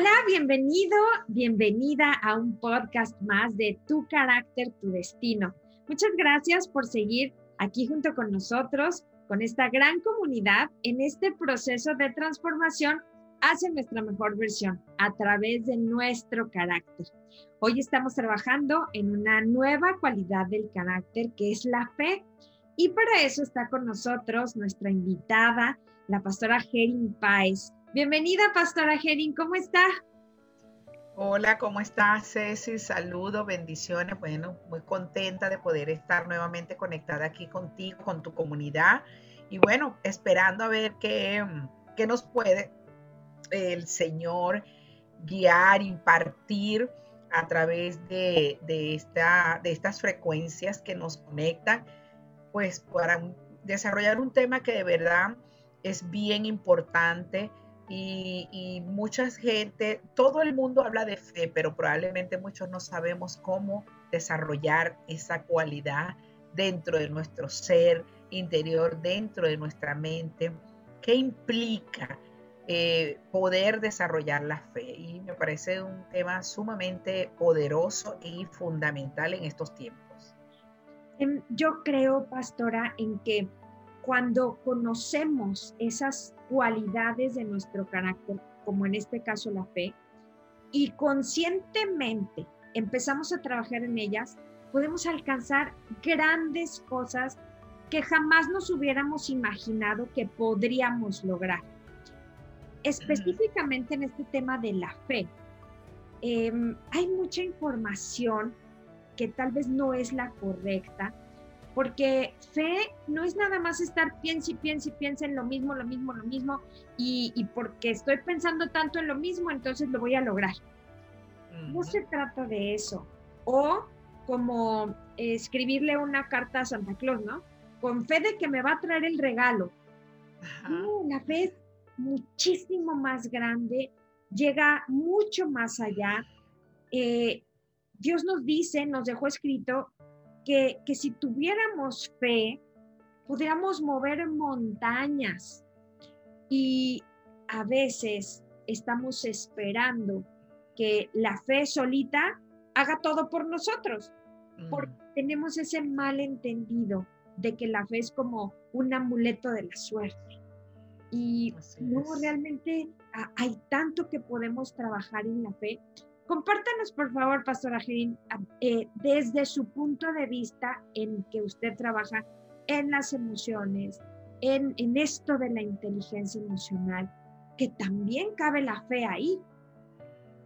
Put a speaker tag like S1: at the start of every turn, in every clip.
S1: Hola, bienvenido, bienvenida a un podcast más de Tu carácter, tu destino. Muchas gracias por seguir aquí junto con nosotros, con esta gran comunidad en este proceso de transformación hacia nuestra mejor versión a través de nuestro carácter. Hoy estamos trabajando en una nueva cualidad del carácter que es la fe. Y para eso está con nosotros nuestra invitada, la pastora Gerin Páez. Bienvenida, Pastora Gerin, ¿cómo está?
S2: Hola, ¿cómo estás, Ceci? Saludos, bendiciones. Bueno, muy contenta de poder estar nuevamente conectada aquí contigo, con tu comunidad. Y bueno, esperando a ver qué, qué nos puede el Señor guiar, impartir a través de, de, esta, de estas frecuencias que nos conectan, pues para desarrollar un tema que de verdad es bien importante y, mucha gente, todo el mundo habla de fe, pero probablemente muchos no sabemos cómo desarrollar esa cualidad dentro de nuestro ser interior, dentro de nuestra mente. ¿Qué implica eh, poder desarrollar la fe? Y me parece un tema sumamente poderoso y fundamental en estos tiempos.
S1: Em, yo creo, pastora, en que cuando conocemos esas cualidades de nuestro carácter, como en este caso la fe, y conscientemente empezamos a trabajar en ellas, podemos alcanzar grandes cosas que jamás nos hubiéramos imaginado que podríamos lograr. Específicamente en este tema de la fe, em, hay mucha información que tal vez no es la correcta, porque fe no es nada más estar piensa y piensa y piensa en lo mismo, lo mismo, lo mismo, y, porque estoy pensando tanto en lo mismo, entonces lo voy a lograr. No se trata de eso. O como escribirle una carta a Santa Claus, ¿no? Con fe de que me va a traer el regalo. la fe es muchísimo más grande, llega mucho más allá. Eh, Dios nos dice, nos dejó escrito que, si tuviéramos fe, pudiéramos mover montañas. Y a veces estamos esperando que la fe solita haga todo por nosotros, porque mm. tenemos ese malentendido de que la fe es como un amuleto de la suerte. Y no, realmente hay tanto que podemos trabajar en la fe Compártanos, por favor, Pastora Gerín, eh, desde su punto de vista en que usted trabaja en las emociones, en, en esto de la inteligencia emocional, que también cabe la fe ahí.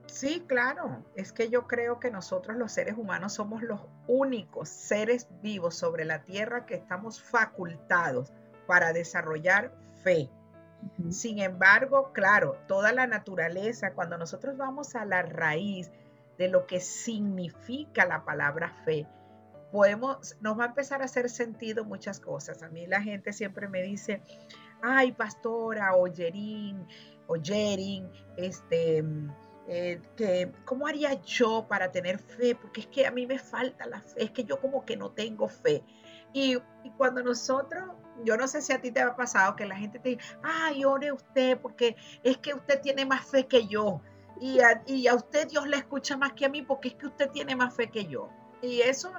S2: Sí, claro. Es que yo creo que nosotros los seres humanos somos los únicos seres vivos sobre la tierra que estamos facultados para desarrollar fe. Sin embargo, claro, toda la naturaleza, cuando nosotros vamos a la raíz de lo que significa la palabra fe, podemos, nos va a empezar a hacer sentido muchas cosas. A mí la gente siempre me dice, ay, pastora, o Yerín, o Yerin, este, eh, que, ¿cómo haría yo para tener fe? Porque es que a mí me falta la fe, es que yo como que no tengo fe. Y, cuando nosotros, yo no sé si a ti te ha pasado que la gente te dice, ay, ore usted porque es que usted tiene más fe que yo. Y a, usted Dios le escucha más que a mí porque es que usted tiene más fe que yo. Y eso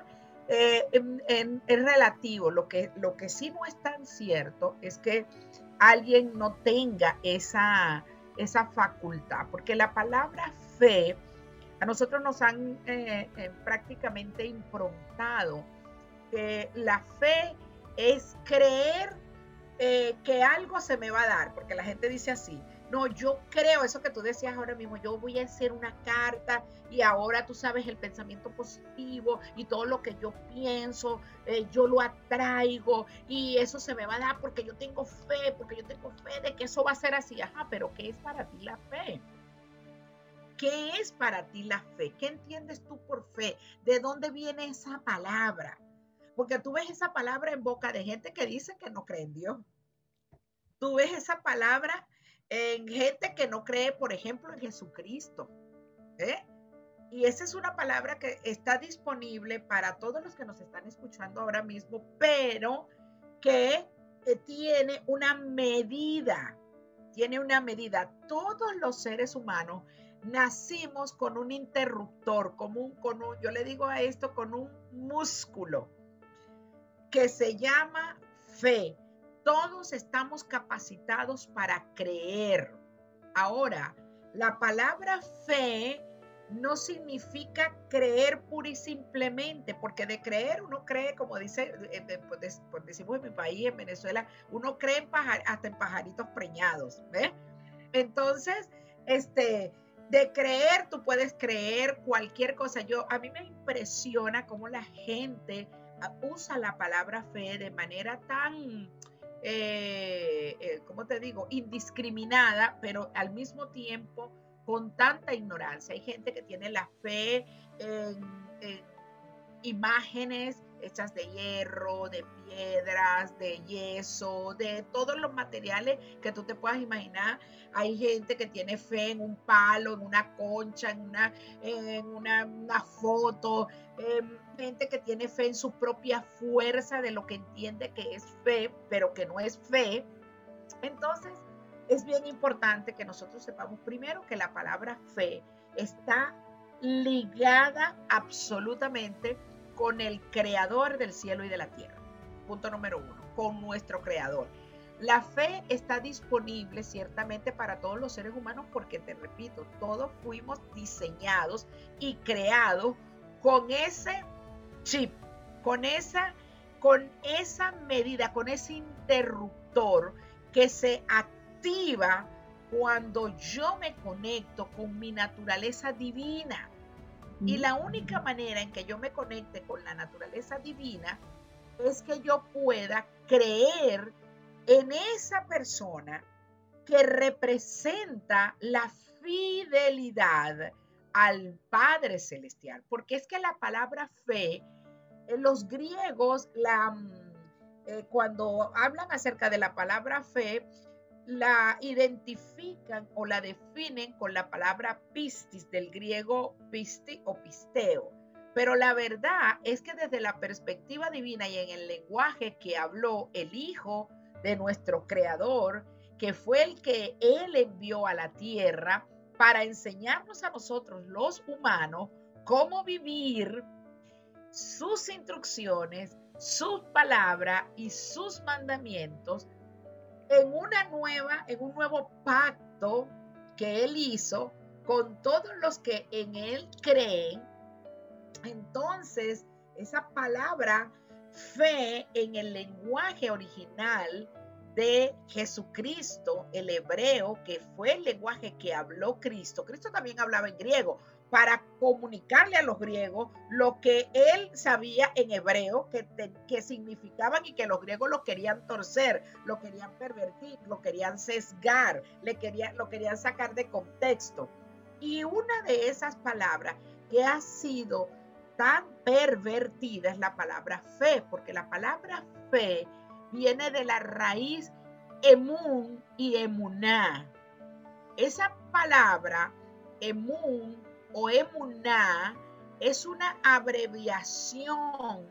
S2: eh, es relativo. Lo que, lo que sí no es tan cierto es que alguien no tenga esa, esa facultad, porque la palabra fe a nosotros nos han eh, eh, prácticamente improntado que la fe es creer eh, que algo se me va a dar, porque la gente dice así, no, yo creo eso que tú decías ahora mismo, yo voy a hacer una carta y ahora tú sabes el pensamiento positivo y todo lo que yo pienso, eh, yo lo atraigo y eso se me va a dar porque yo tengo fe, porque yo tengo fe de que eso va a ser así. Ajá, pero ¿qué es para ti la fe? ¿Qué es para ti la fe? ¿Qué entiendes tú por fe? ¿De dónde viene esa palabra? Porque tú ves esa palabra en boca de gente que dice que no cree en Dios. Tú ves esa palabra en gente que no cree, por ejemplo, en Jesucristo. ¿eh? Y esa es una palabra que está disponible para todos los que nos están escuchando ahora mismo, pero que tiene una medida. tiene una medida. Todos los seres humanos nacimos con un interruptor, como un, con yo le digo a esto, con un músculo que se llama fe. Todos estamos capacitados para creer. Ahora, la palabra fe no significa creer pura y simplemente, porque de creer uno cree, como dice, eh, pues, pues, decimos en mi país, en Venezuela, uno cree en hasta en pajaritos preñados. Entonces, este, de creer, tú puedes creer cualquier cosa. Yo, a mí me impresiona cómo la gente usa la palabra fe de manera tan, eh, eh, ¿cómo te digo?, indiscriminada, pero al mismo tiempo con tanta ignorancia. Hay gente que tiene la fe en, imágenes hechas de hierro, de piedras, de yeso, de todos los materiales que tú te puedas imaginar. Hay gente que tiene fe en un palo, en una concha, en una, en una, foto. Em, gente que tiene fe en su propia fuerza de lo que entiende que es fe, pero que no es fe. Entonces, es bien importante que nosotros sepamos primero que la palabra fe está ligada absolutamente con el creador del cielo y de la tierra. Punto número uno, con nuestro creador. La fe está disponible ciertamente para todos los seres humanos porque, te repito, todos fuimos diseñados y creados con ese chip, con esa, con esa medida, con ese interruptor que se activa cuando yo me conecto con mi naturaleza divina. Y la única manera en que yo me conecte con la naturaleza divina es que yo pueda creer en esa persona que representa la fidelidad al Padre Celestial. Porque es que la palabra fe, en los griegos, la, mm, eh, cuando hablan acerca de la palabra fe, la identifican o la definen con la palabra pistis del griego pisti o pisteo. Pero la verdad es que desde la perspectiva divina y en el lenguaje que habló el Hijo de nuestro Creador, que fue el que Él envió a la tierra para enseñarnos a nosotros los humanos cómo vivir sus instrucciones, sus palabras y sus mandamientos en una nueva, en un nuevo pacto que él hizo con todos los que en él creen. Entonces, esa palabra fe en el lenguaje original de Jesucristo, el hebreo, que fue el lenguaje que habló Cristo. Cristo también hablaba en griego, para comunicarle a los griegos lo que él sabía en hebreo que, que significaban y que los griegos lo querían torcer, lo querían pervertir, lo querían sesgar, le lo querían sacar de contexto. Y una de esas palabras que ha sido tan pervertida es la palabra fe, porque la palabra fe viene de la raíz emun y emuná. Esa palabra emun o emuná es una abreviación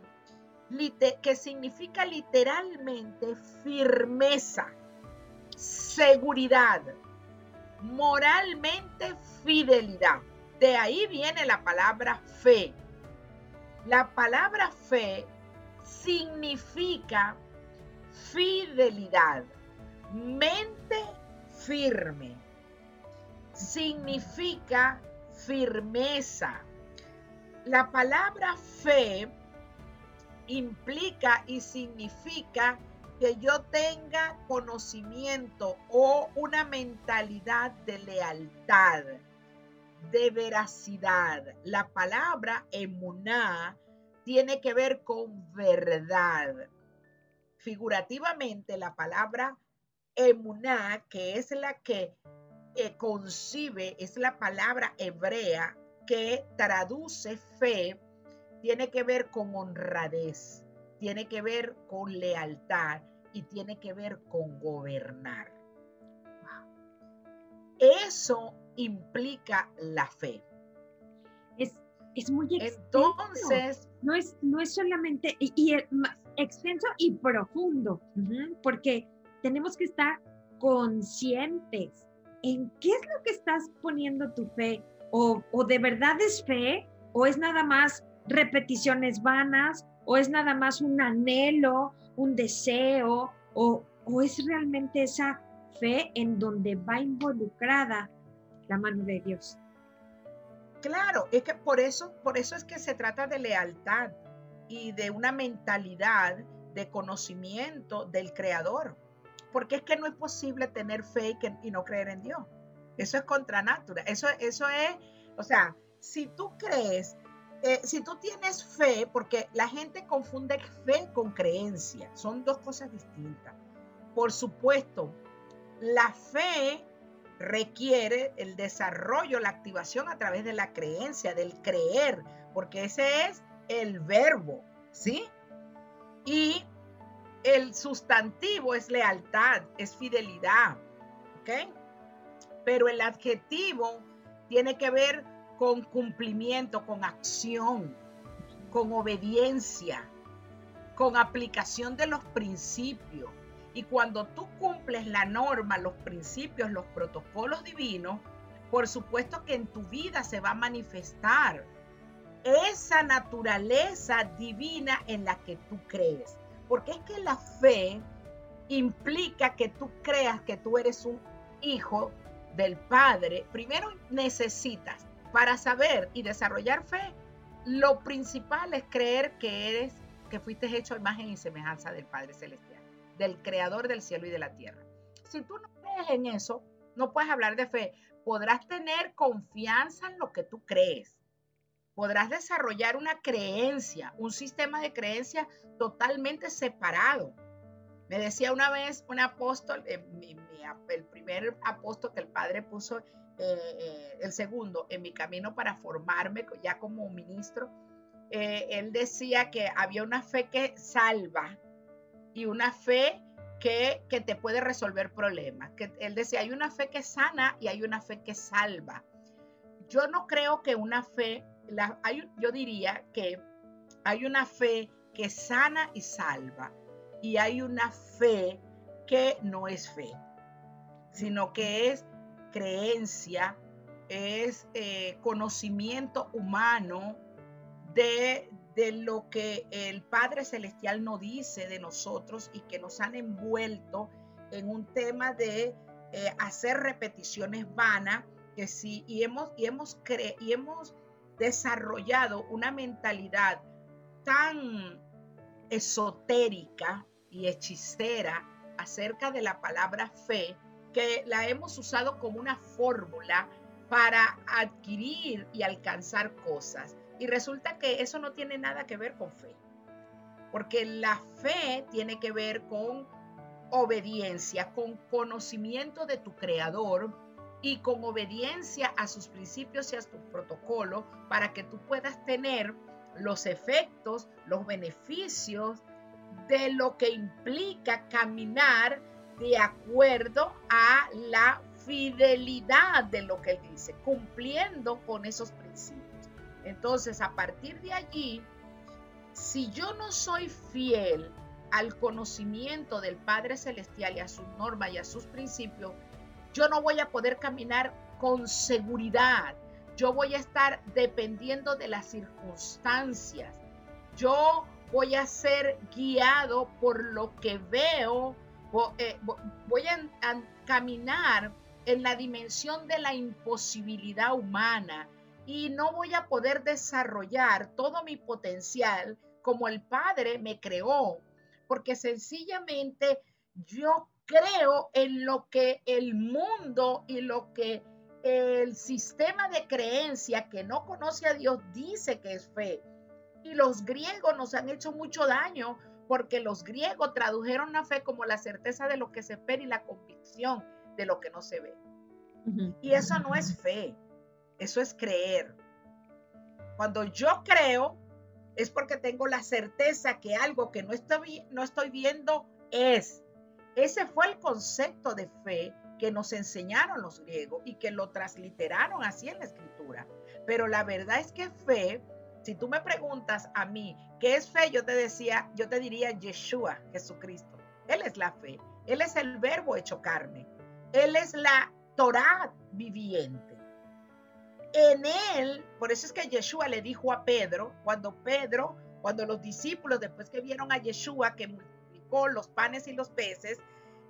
S2: que significa literalmente firmeza, seguridad, moralmente fidelidad. De ahí viene la palabra fe. La palabra fe significa fidelidad, mente firme. Significa firmeza. La palabra fe implica y significa que yo tenga conocimiento o una mentalidad de lealtad, de veracidad. La palabra emuná tiene que ver con verdad. Figurativamente, la palabra emuná, que es la que eh, concibe, es la palabra hebrea que traduce fe, tiene que ver con honradez, tiene que ver con lealtad y tiene que ver con gobernar. Eso implica la fe.
S1: Es, es muy extenso. Entonces, no es, no es solamente y, extenso y profundo, porque tenemos que estar conscientes en qué es lo que estás poniendo tu fe. O, o de verdad es fe, o es nada más repeticiones vanas, o es nada más un anhelo, un deseo, o, o es realmente esa fe en donde va involucrada la mano de Dios.
S2: Claro, es que por eso, por eso es que se trata de lealtad y de una mentalidad de conocimiento del creador. Porque es que no es posible tener fe y, no creer en Dios. Eso es contra natura. Eso, eso es, o sea, si tú crees, eh, si tú tienes fe, porque la gente confunde fe con creencia, son dos cosas distintas. Por supuesto, la fe requiere el desarrollo, la activación a través de la creencia, del creer, porque ese es el verbo, ¿sí? Y el sustantivo es lealtad, es fidelidad, ¿ok? Pero el adjetivo tiene que ver con cumplimiento, con acción, con obediencia, con aplicación de los principios. Y cuando tú cumples la norma, los principios, los protocolos divinos, por supuesto que en tu vida se va a manifestar esa naturaleza divina en la que tú crees. Porque es que la fe implica que tú creas que tú eres un hijo del Padre. Primero necesitas, para saber y desarrollar fe, lo principal es creer que eres, que fuiste hecho a imagen y semejanza del Padre Celestial del creador del cielo y de la tierra. Si tú no crees en eso, no puedes hablar de fe. Podrás tener confianza en lo que tú crees. Podrás desarrollar una creencia, un sistema de creencia totalmente separado. Me decía una vez un apóstol, eh, el primer apóstol que el Padre puso, eh, eh, el segundo, en mi camino para formarme ya como ministro, él decía que había una fe que salva y una fe que, te puede resolver problemas. Que él decía, hay una fe que sana y hay una fe que salva. Yo no creo que una fe, hay, yo diría que hay una fe que sana y salva y hay una fe que no es fe, sino que es creencia, es eh, conocimiento humano de, de lo que el Padre Celestial nos dice de nosotros y que nos han envuelto en un tema de eh, hacer repeticiones vanas, que sí, y hemos, y, hemos y hemos desarrollado una mentalidad tan esotérica y hechicera acerca de la palabra fe, que la hemos usado como una fórmula para adquirir y alcanzar cosas. Y resulta que eso no tiene nada que ver con fe, porque la fe tiene que ver con obediencia, con conocimiento de tu creador y con obediencia a sus principios y a sus protocolos para que tú puedas tener los efectos, los beneficios de lo que implica caminar de acuerdo a la fidelidad de lo que él dice, cumpliendo con esos principios. Entonces, a partir de allí, si yo no soy fiel al conocimiento del Padre Celestial y a sus normas y a sus principios, yo no voy a poder caminar con seguridad. Yo voy a estar dependiendo de las circunstancias. Yo voy a ser guiado por lo que veo. Eh, voy a caminar en la dimensión de la imposibilidad humana y no voy a poder desarrollar todo mi potencial como el Padre me creó, porque sencillamente yo creo en lo que el mundo y lo que el sistema de creencia que no conoce a Dios dice que es fe. Y los griegos nos han hecho mucho daño porque los griegos tradujeron la fe como la certeza de lo que se espera y la convicción de lo que no se ve. Y eso no es fe. Eso es creer. Cuando yo creo, es porque tengo la certeza que algo que no estoy, no estoy viendo es. Ese fue el concepto de fe que nos enseñaron los griegos y que lo transliteraron así en la escritura. Pero la verdad es que fe, si tú me preguntas a mí qué es fe, yo te decía, yo te diría Yeshua, Jesucristo. Él es la fe. Él es el verbo hecho carne. Él es la Torah viviente. En él, por eso es que Yeshua le dijo a Pedro, cuando Pedro, cuando los discípulos, después que vieron a Yeshua que los panes y los peces,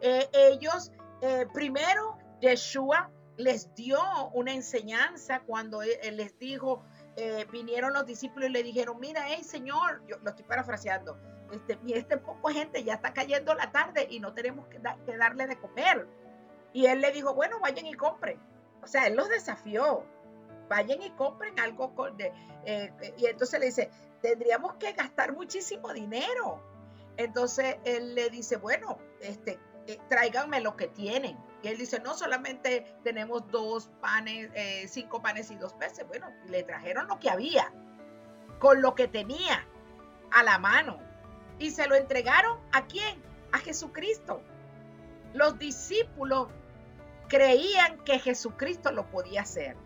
S2: eh, ellos, eh, primero, Yeshua les dio una enseñanza cuando él, les dijo, eh, vinieron los discípulos y le dijeron, mira, hey Señor, yo lo estoy parafraseando, este, este poco gente ya está cayendo la tarde y no tenemos que, que darle de comer. Y él le dijo, bueno, vayan y compren. O sea, él los desafió. Vayan y compren algo. Con de, eh, y entonces le dice, tendríamos que gastar muchísimo dinero. Entonces él le dice, bueno, este, eh, tráiganme lo que tienen. Y él dice, no solamente tenemos dos panes, eh, cinco panes y dos peces. Bueno, le trajeron lo que había, con lo que tenía a la mano. Y se lo entregaron a quién? A Jesucristo. Los discípulos creían que Jesucristo lo podía hacer,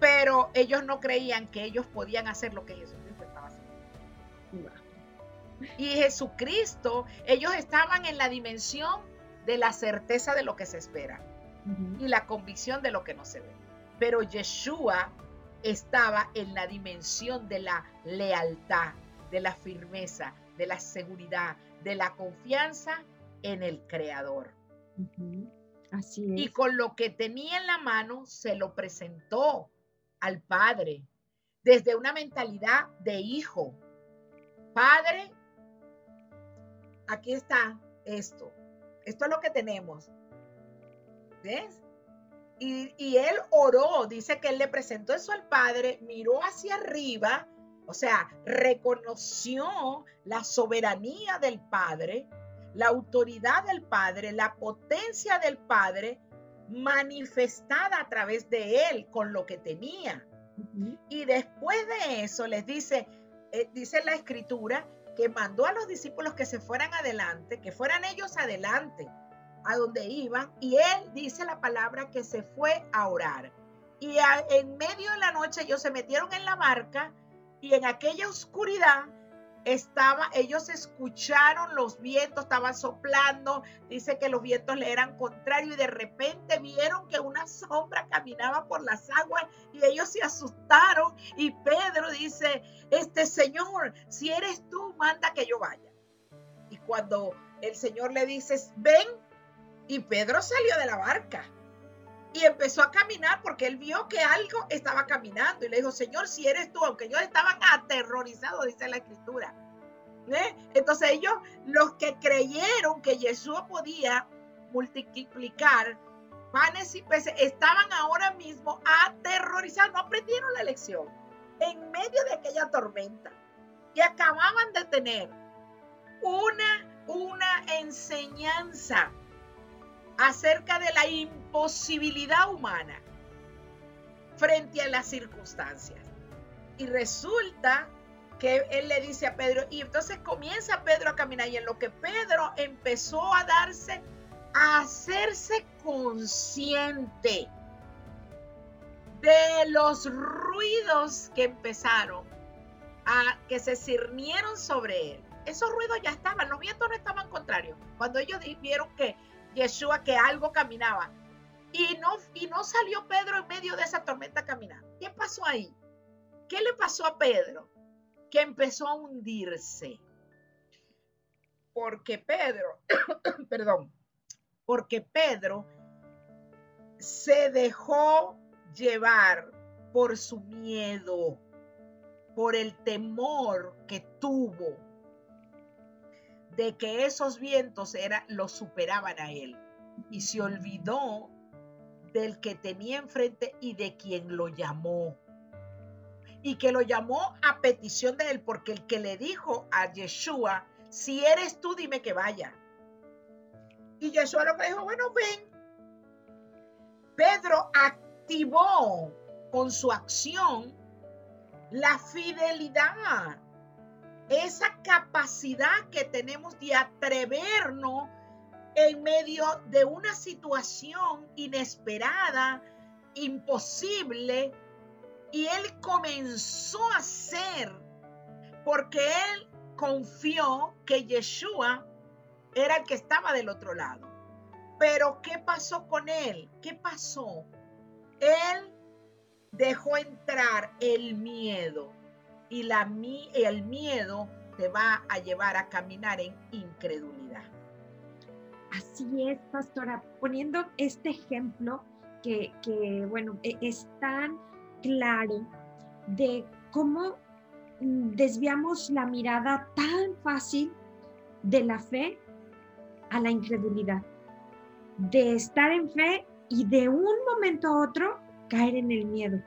S2: pero ellos no creían que ellos podían hacer lo que Jesucristo estaba haciendo. Y Jesucristo, ellos estaban en la dimensión de la certeza de lo que se espera y la convicción de lo que no se ve. Pero Yeshua estaba en la dimensión de la lealtad, de la firmeza, de la seguridad, de la confianza en el Creador. Y con lo que tenía en la mano se lo presentó al Padre desde una mentalidad de hijo. Padre, aquí está esto. Esto es lo que tenemos. ¿Ves? Y, y, él oró, dice que él le presentó eso al Padre, miró hacia arriba, o sea, reconoció la soberanía del Padre la autoridad del Padre, la potencia del Padre manifestada a través de él con lo que tenía. Y después de eso les dice, eh, dice la escritura, que mandó a los discípulos que se fueran adelante, que fueran ellos adelante a donde iban, y él dice la palabra que se fue a orar. Y en medio de la noche ellos se metieron en la barca y en aquella oscuridad estaba, ellos escucharon los vientos, estaban soplando, dice que los vientos le eran contrarios y de repente vieron que una sombra caminaba por las aguas y ellos se asustaron y Pedro dice, este Señor, si eres tú, manda que yo vaya. Y cuando el Señor le dice, ven, y Pedro salió de la barca y empezó a caminar porque él vio que algo estaba caminando y le dijo, Señor, si eres tú, aunque ellos estaban aterrorizados, dice la escritura. ¿eh? Entonces ellos, los que creyeron que Jesús podía multiplicar panes y peces, estaban ahora mismo aterrorizados, no aprendieron la lección en medio de aquella tormenta y acababan de tener una, una enseñanza acerca de la imposibilidad humana frente a las circunstancias. Y resulta que él le dice a Pedro, y entonces comienza Pedro a caminar, y en lo que Pedro empezó a darse, a hacerse consciente de los ruidos que empezaron a que se cirnieron sobre él. Esos ruidos ya estaban, los vientos no estaban contrarios. Cuando ellos vieron que Yeshua que algo caminaba. Y no, y no salió Pedro en medio de esa tormenta caminando. ¿Qué pasó ahí? ¿Qué le pasó a Pedro? Que empezó a hundirse. Porque Pedro, perdón, porque Pedro se dejó llevar por su miedo, por el temor que tuvo de que esos vientos era, lo superaban a él y se olvidó del que tenía enfrente y de quien lo llamó. Y que lo llamó a petición de él, porque el que le dijo a Yeshua, si eres tú, dime que vaya. Y Yeshua lo que dijo, bueno, ven. Pedro activó con su acción la fidelidad esa capacidad que tenemos de atrevernos en medio de una situación inesperada, imposible, y él comenzó a hacer porque él confió que Yeshua era el que estaba del otro lado. Pero ¿qué pasó con él? ¿Qué pasó? Él dejó entrar el miedo y la, el miedo te va a llevar a caminar en incredulidad.
S1: Así es, pastora, poniendo este ejemplo que, que bueno, e, es tan claro de cómo mm, desviamos la mirada tan fácil de la fe a la incredulidad, de estar en fe y de un momento a otro caer en el miedo.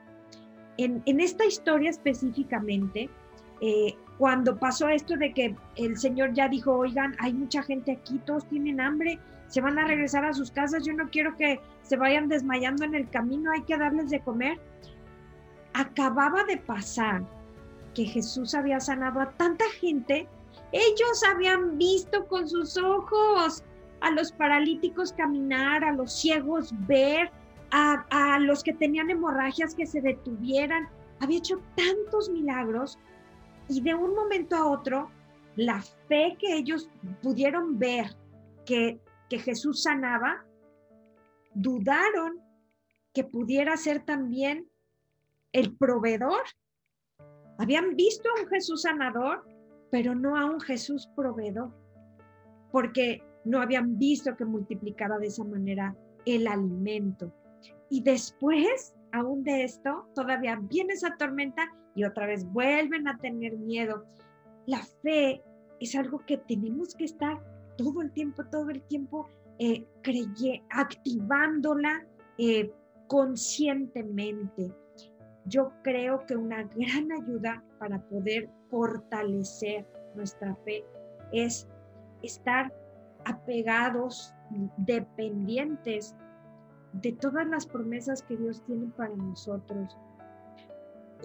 S1: En, esta historia específicamente, eh, cuando pasó esto de que el Señor ya dijo, oigan, hay mucha gente aquí, todos tienen hambre, se van a regresar a sus casas, yo no quiero que se vayan desmayando en el camino, hay que darles de comer. Acababa de pasar que Jesús había sanado a tanta gente, ellos habían visto con sus ojos a los paralíticos caminar, a los ciegos ver, a, los que tenían hemorragias que se detuvieran. Había hecho tantos milagros y de un momento a otro, la fe que ellos pudieron ver que, que Jesús sanaba, dudaron que pudiera ser también el proveedor. Habían visto a un Jesús sanador, pero no a un Jesús proveedor, porque no habían visto que multiplicara de esa manera el alimento. Y después, aún de esto, todavía viene esa tormenta y otra vez vuelven a tener miedo. La fe es algo que tenemos que estar todo el tiempo, todo el tiempo eh, activándola eh, conscientemente. Yo creo que una gran ayuda para poder fortalecer nuestra fe es estar apegados, dependientes de todas las promesas que Dios tiene para nosotros.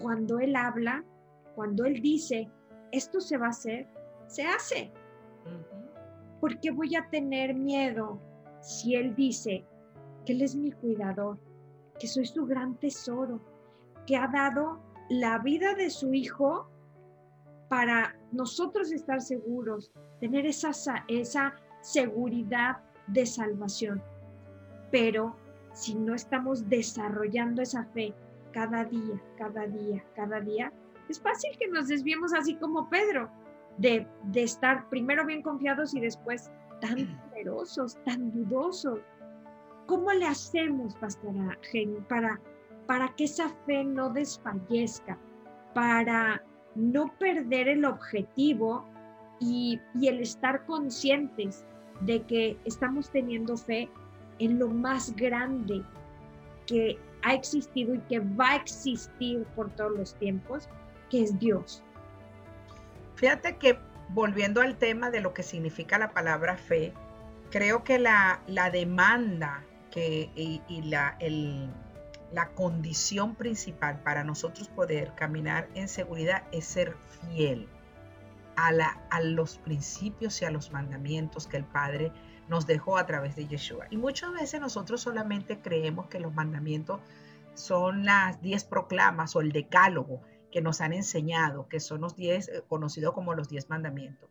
S1: Cuando Él habla, cuando Él dice, esto se va a hacer, se hace. ¿Por qué voy a tener miedo si Él dice que Él es mi cuidador, que soy su gran tesoro, que ha dado la vida de su Hijo para nosotros estar seguros, tener esa, esa seguridad de salvación? Pero si no estamos desarrollando esa fe cada día, cada día, cada día, es fácil que nos desviemos así como Pedro, de, estar primero bien confiados y después tan temerosos, tan dudosos. ¿Cómo le hacemos, pastora para, para que esa fe no desfallezca, para no perder el objetivo y, y el estar conscientes de que estamos teniendo fe en lo más grande que ha existido y que va a existir por todos los tiempos, que es Dios.
S2: Fíjate que volviendo al tema de lo que significa la palabra fe, creo que la, demanda que, y, la, la condición principal para nosotros poder caminar en seguridad es ser fiel a, la, a los principios y a los mandamientos que el Padre nos dejó a través de Yeshua. Y muchas veces nosotros solamente creemos que los mandamientos son las diez proclamas o el decálogo que nos han enseñado, que son los diez, eh, conocidos como los diez mandamientos.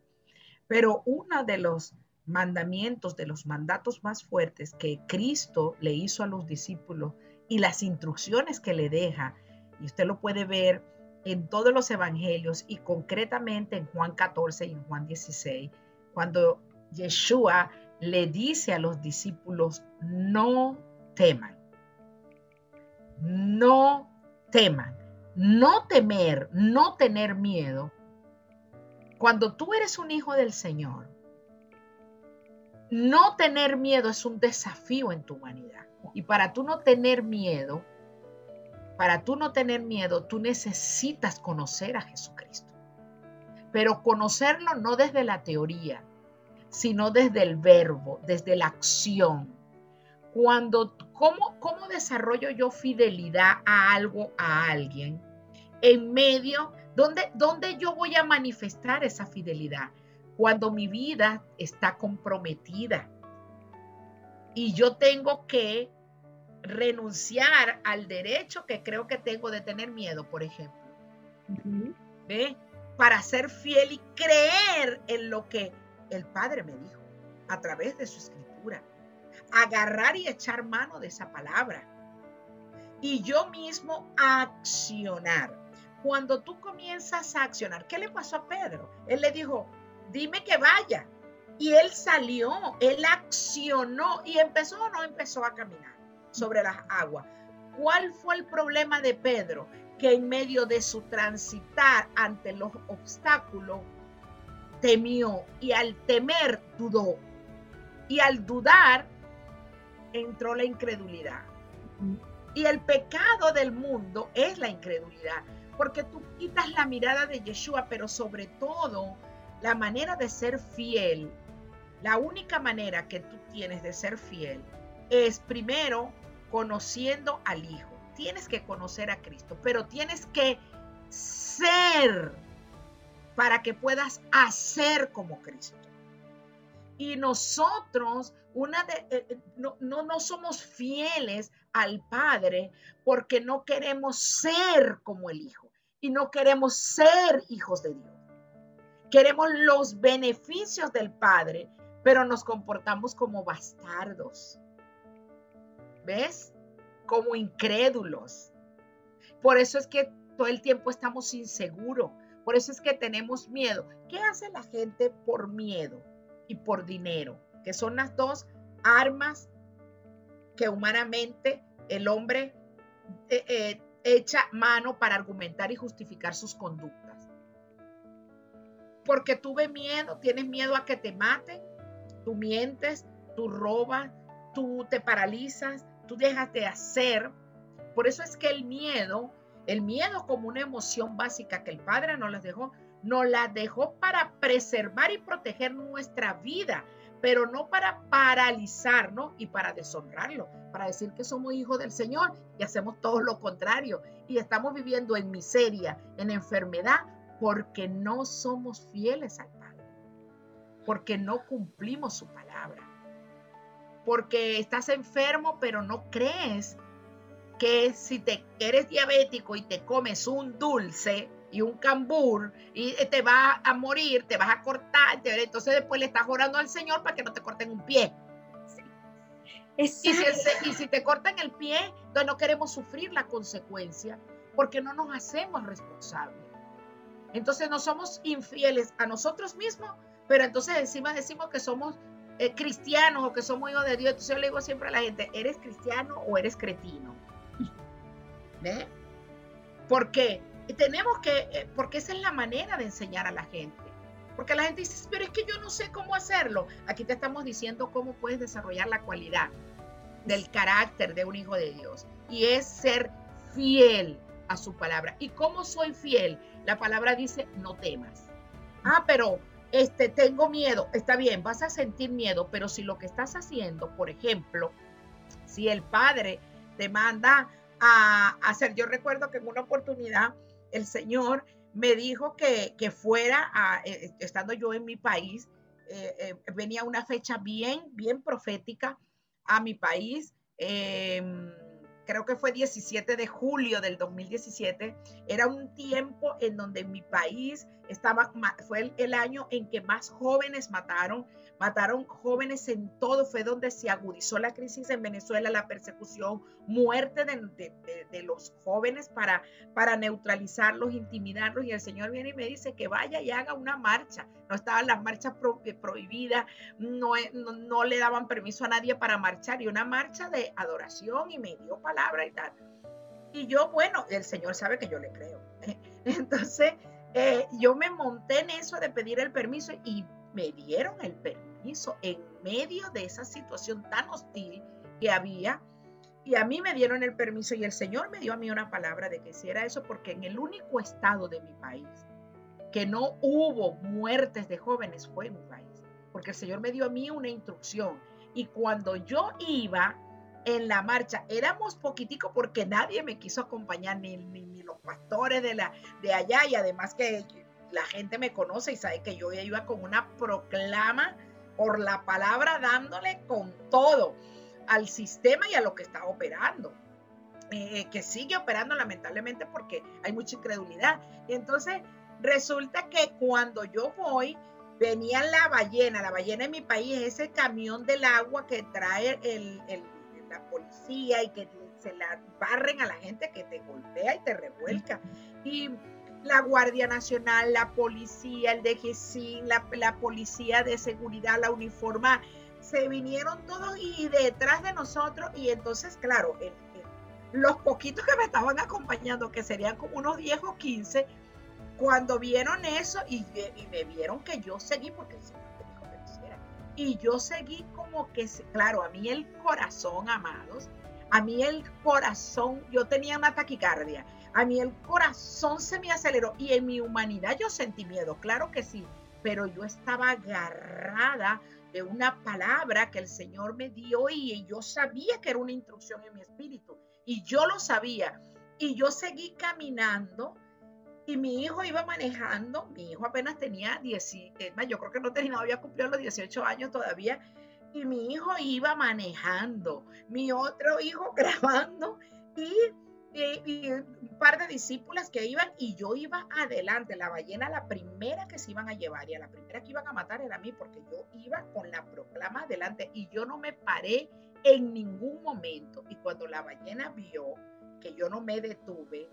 S2: Pero uno de los mandamientos, de los mandatos más fuertes que Cristo le hizo a los discípulos y las instrucciones que le deja, y usted lo puede ver en todos los evangelios y concretamente en Juan 14 y en Juan 16, cuando Yeshua le dice a los discípulos, no teman, no teman, no temer, no tener miedo. Cuando tú eres un hijo del Señor, no tener miedo es un desafío en tu humanidad. Y para tú no tener miedo, para tú no tener miedo, tú necesitas conocer a Jesucristo. Pero conocerlo no desde la teoría, sino desde el verbo, desde la acción. Cuando, ¿cómo, cómo desarrollo yo fidelidad a algo, a alguien? En medio, ¿dónde, ¿dónde yo voy a manifestar esa fidelidad? Cuando mi vida está comprometida y yo tengo que renunciar al derecho que creo que tengo de tener miedo, por ejemplo. ¿Ve? Para ser fiel y creer en lo que el Padre me dijo a través de su escritura. agarrar y echar mano de esa palabra. Y yo mismo accionar. Cuando tú comienzas a accionar, ¿qué le pasó a Pedro? Él le dijo, dime que vaya. Y él salió, él accionó y empezó o no empezó a caminar sobre las aguas. ¿Cuál fue el problema de Pedro? Que en medio de su transitar ante los obstáculos, temió y al temer dudó. Y al dudar entró la incredulidad. Y el pecado del mundo es la incredulidad, porque tú quitas la mirada de Yeshua, pero sobre todo la manera de ser fiel, la única manera que tú tienes de ser fiel es primero conociendo al Hijo. Tienes que conocer a Cristo, pero tienes que ser para que puedas hacer como Cristo. Y nosotros, una de, eh, eh, no, no, no somos fieles al Padre porque no queremos ser como el Hijo y no queremos ser hijos de Dios. Queremos los beneficios del Padre, pero nos comportamos como bastardos. ¿Ves? Como incrédulos. Por eso es que todo el tiempo estamos inseguros. Por eso es que tenemos miedo. ¿Qué hace la gente por miedo y por dinero? Que son las dos armas que humanamente el hombre eh, eh, echa mano para argumentar y justificar sus conductas. Porque tuve miedo, tienes miedo a que te maten, tú mientes, tú robas, tú te paralizas, tú dejas de hacer. Por eso es que el miedo, el miedo como una emoción básica que el Padre nos las dejó, nos la dejó para preservar y proteger nuestra vida, pero no para paralizarnos y para deshonrarlo, para decir que somos hijos del Señor y hacemos todo lo contrario y estamos viviendo en miseria, en enfermedad, porque no somos fieles al Padre porque no cumplimos su palabra. Porque estás enfermo, pero no crees que si te eres diabético y te comes un dulce y un cambur y te vas a morir, te vas a cortar, entonces después le estás orando al Señor para que no te corten un pie. Y si, y si, te cortan el pie, entonces no queremos sufrir la consecuencia porque no nos hacemos responsables. Entonces no somos infieles a nosotros mismos pero entonces encima decimos que somos eh, cristianos o que somos hijos de Dios. Entonces yo le digo siempre a la gente, ¿eres cristiano o eres cretino? ¿Ve? Porque tenemos que, eh, porque esa es la manera de enseñar a la gente. Porque la gente dice, pero es que yo no sé cómo hacerlo. Aquí te estamos diciendo cómo puedes desarrollar la cualidad del carácter de un hijo de Dios. Y es ser fiel a su palabra. ¿Y cómo soy fiel? La palabra dice, no temas. Ah, pero este, tengo miedo, está bien, vas a sentir miedo, pero si lo que estás haciendo, por ejemplo, si el padre te manda a hacer, yo recuerdo que en una oportunidad el Señor me dijo que, fuera, a, eh, estando yo en mi país, eh, eh, venía una fecha bien, bien profética a mi país. Em, creo que fue 17 de julio del 2017, era un tiempo en donde mi país estaba, fue el, año en que más jóvenes mataron, mataron jóvenes en todo, fue donde se agudizó la crisis en Venezuela, la persecución, muerte de, los jóvenes para, para neutralizarlos, intimidarlos, y el Señor viene y me dice que vaya y haga una marcha. No estaban las marchas eh, prohibidas, no, no, le daban permiso a nadie para marchar, y una marcha de adoración, y me dio palabra y tal. Y yo, bueno, el Señor sabe que yo le creo. Entonces, eh, yo me monté en eso de pedir el permiso y me dieron el permiso en medio de esa situación tan hostil que había. Y a mí me dieron el permiso y el Señor me dio a mí una palabra de que hiciera eso porque en el único estado de mi país que no hubo muertes de jóvenes fue en mi país. Porque el Señor me dio a mí una instrucción. Y cuando yo iba, en la marcha. Éramos poquitico porque nadie me quiso acompañar, ni, ni, los pastores de, la, de allá, y además que la gente me conoce y sabe que yo iba con una proclama por la palabra dándole con todo al sistema y a lo que está operando. Eh, que sigue operando lamentablemente porque hay mucha incredulidad. Y entonces resulta que cuando yo voy, venía la ballena, la ballena en mi país es ese camión del agua que trae el, la policía y que se la barren a la gente que te golpea y te revuelca. Y la Guardia Nacional, la policía, el DGCIN, la, la policía de seguridad, la uniforma, se vinieron todos y detrás de nosotros y entonces, claro, los poquitos que me estaban acompañando, que serían como unos 10 o 15, cuando vieron eso y, me vieron que yo seguí, porque y yo seguí como que, claro, a mí el corazón, amados, a mí el corazón, yo tenía una taquicardia, a mí el corazón se me aceleró y en mi humanidad yo sentí miedo, claro que sí, pero yo estaba agarrada de una palabra que el Señor me dio y yo sabía que era una instrucción en mi espíritu y yo lo sabía y yo seguí caminando y mi hijo iba manejando, mi hijo apenas tenía 10, yo creo que no no había cumplido los 18 años todavía, y mi hijo iba manejando, mi otro hijo grabando y, un par de discípulas que iban y yo iba adelante, la ballena la primera que se iban a llevar y a la primera que iban a matar era a mí porque yo iba con la proclama adelante y yo no me paré en ningún momento. Y cuando la ballena vio que yo no me detuve,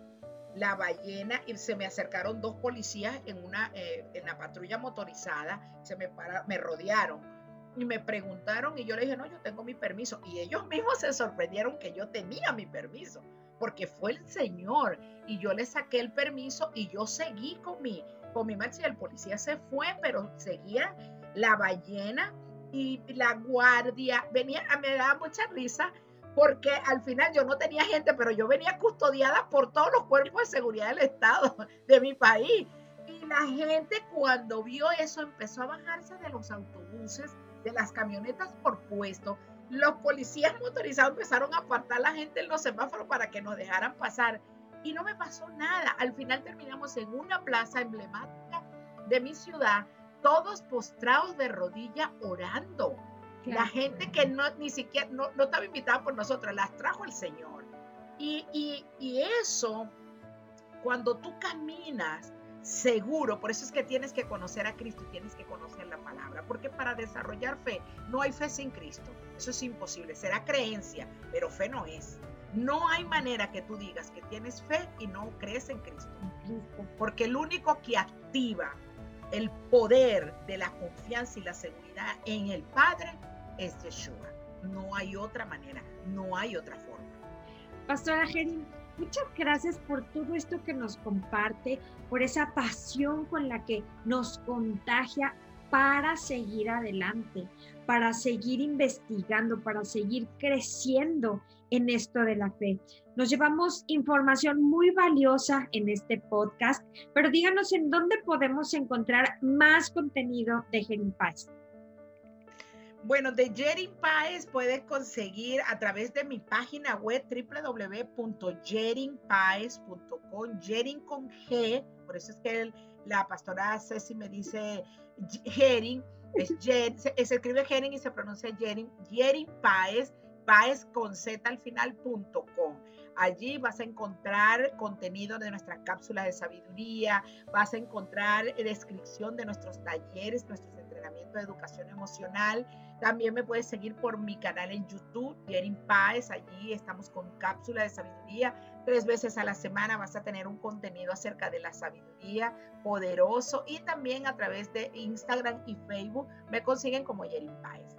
S2: la ballena y se me acercaron dos policías en una eh, en la patrulla motorizada, se me para, me rodearon y me preguntaron y yo le dije, "No, yo tengo mi permiso." Y ellos mismos se sorprendieron que yo tenía mi permiso, porque fue el Señor y yo le saqué el permiso y yo seguí con mi con mi marcha y el policía se fue, pero seguía la ballena y la guardia venía, me daba mucha risa porque al final yo no tenía gente, pero yo venía custodiada por todos los cuerpos de seguridad del Estado de mi país. Y la gente cuando vio eso empezó a bajarse de los autobuses, de las camionetas por puesto. Los policías motorizados empezaron a apartar a la gente en los semáforos para que nos dejaran pasar. Y no me pasó nada. Al final terminamos en una plaza emblemática de mi ciudad, todos postrados de rodilla orando la gente que no ni siquiera no, estaba invitada por nosotros, las trajo el Señor. Y, y eso, cuando tú caminas seguro, por eso es que tienes que conocer a Cristo y tienes que conocer la palabra, porque para desarrollar fe no hay fe sin Cristo, eso es imposible, será creencia, pero fe no es. No hay manera que tú digas que tienes fe y no crees en Cristo, porque el único que activa el poder de la confianza y la seguridad en el Padre es Yeshua. No hay otra manera, no hay otra forma.
S1: Pastora Jerin, muchas gracias por todo esto que nos comparte, por esa pasión con la que nos contagia para seguir adelante, para seguir investigando, para seguir creciendo en esto de la fe. Nos llevamos información muy valiosa en este podcast, pero díganos en dónde podemos encontrar más contenido de Jerin Paz.
S2: Bueno, de Jerin Páez puedes conseguir a través de mi página web www.jerinpaez.com, Jerin con G, por eso es que la pastora Ceci me dice Jerin, es se, escribe Jerin y se pronuncia Jerin, Jerin Páez, Páez con Z al final.com. Allí vas a encontrar contenido de nuestras cápsulas de sabiduría, vas a encontrar descripción de nuestros talleres, nuestros entrenamientos de educación emocional también me puedes seguir por mi canal en YouTube, Jerin Páez. Allí estamos con cápsula de sabiduría. Tres veces a la semana vas a tener un contenido acerca de la sabiduría poderoso. Y también a través de Instagram y Facebook me consiguen como Jerin Páez.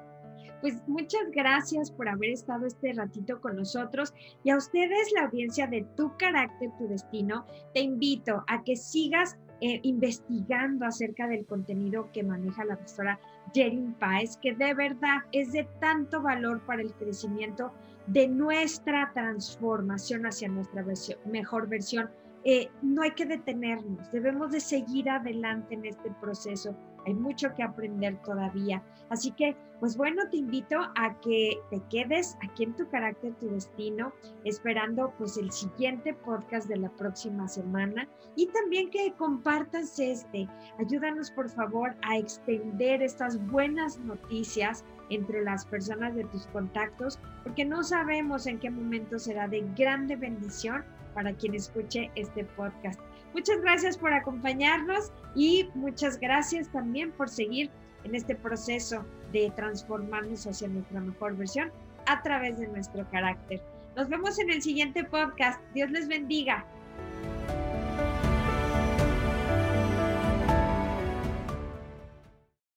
S1: Pues muchas gracias por haber estado este ratito con nosotros y a ustedes, la audiencia de Tu Carácter, Tu Destino, te invito a que sigas eh, investigando acerca del contenido que maneja la pastora Jerin Páez, que de verdad es de tanto valor para el crecimiento de nuestra transformación hacia nuestra mejor versión. Eh, no hay que detenernos, debemos de seguir adelante en este proceso hay mucho que aprender todavía. Así que, pues bueno, te invito a que te quedes aquí en tu carácter, tu destino, esperando pues el siguiente podcast de la próxima semana y también que compartas este. Ayúdanos por favor a extender estas buenas noticias entre las personas de tus contactos, porque no sabemos en qué momento será de grande bendición para quien escuche este podcast. Muchas gracias por acompañarnos y muchas gracias también por seguir en este proceso de transformarnos hacia nuestra mejor versión a través de nuestro carácter. Nos vemos en el siguiente podcast. Dios les bendiga.